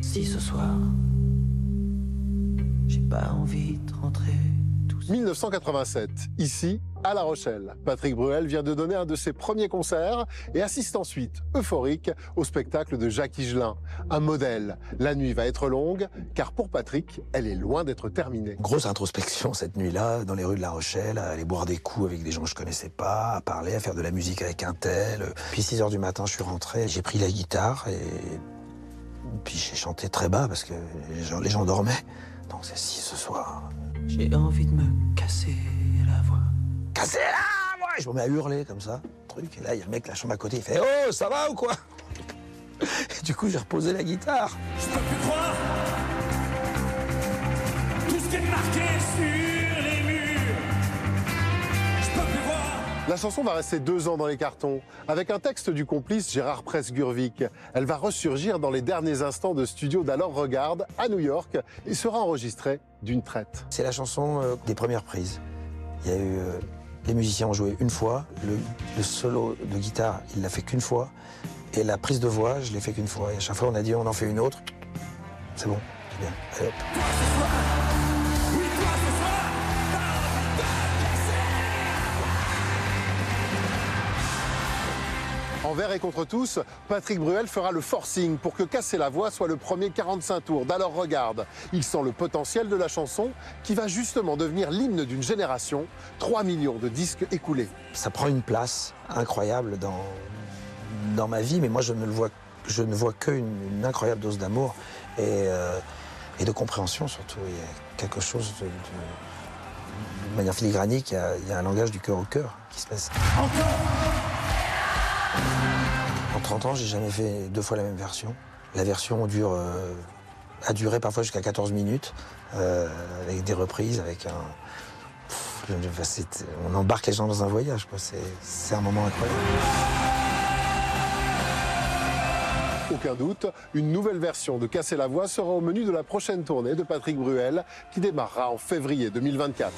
Si ce soir, j'ai pas envie de rentrer tout seul. 1987, ici, à La Rochelle. Patrick Bruel vient de donner un de ses premiers concerts et assiste ensuite, euphorique, au spectacle de Jacques Higelin. Un modèle. La nuit va être longue, car pour Patrick, elle est loin d'être terminée. Grosse introspection cette nuit-là, dans les rues de La Rochelle, à aller boire des coups avec des gens que je connaissais pas, à parler, à faire de la musique avec un tel. Puis 6 heures du matin, je suis rentré, j'ai pris la guitare et puis j'ai chanté très bas parce que les gens, les gens dormaient. Donc c'est si ce soir. J'ai envie de me casser la voix. Cassez là moi Je me mets à hurler comme ça. Truc. Et là, il y a le mec de la chambre à côté, il fait Oh, ça va ou quoi? Et du coup, j'ai reposé la guitare. Je peux plus croire tout ce qui est marqué sur La chanson va rester deux ans dans les cartons, avec un texte du complice Gérard Press-Gurvic. Elle va ressurgir dans les derniers instants de studio d'Alors Regarde à New York et sera enregistrée d'une traite. C'est la chanson euh, des premières prises. Il y a eu. euh, les musiciens ont joué une fois, le, le solo de guitare, il l'a fait qu'une fois, et la prise de voix, je l'ai fait qu'une fois. Et à chaque fois, on a dit on en fait une autre. C'est bon, c'est bien. Allez, hop. Envers et contre tous, Patrick Bruel fera le forcing pour que Casser la voix soit le premier 45 tours d'Alors Regarde. Il sent le potentiel de la chanson qui va justement devenir l'hymne d'une génération. 3 millions de disques écoulés. ça prend une place incroyable dans, dans ma vie, mais moi je ne le vois, je ne vois qu'une une incroyable dose d'amour et, euh, et de compréhension surtout. Il y a quelque chose de, de- de manière filigranique, il y, a, il y a un langage du cœur au cœur qui se passe. En 30 ans, j'ai jamais fait deux fois la même version. La version dure, euh, a duré parfois jusqu'à 14 minutes, euh, avec des reprises, avec un, on embarque les gens dans un voyage, quoi. C'est un moment incroyable. Aucun doute, une nouvelle version de Casser la voix sera au menu de la prochaine tournée de Patrick Bruel qui démarrera en février 2024.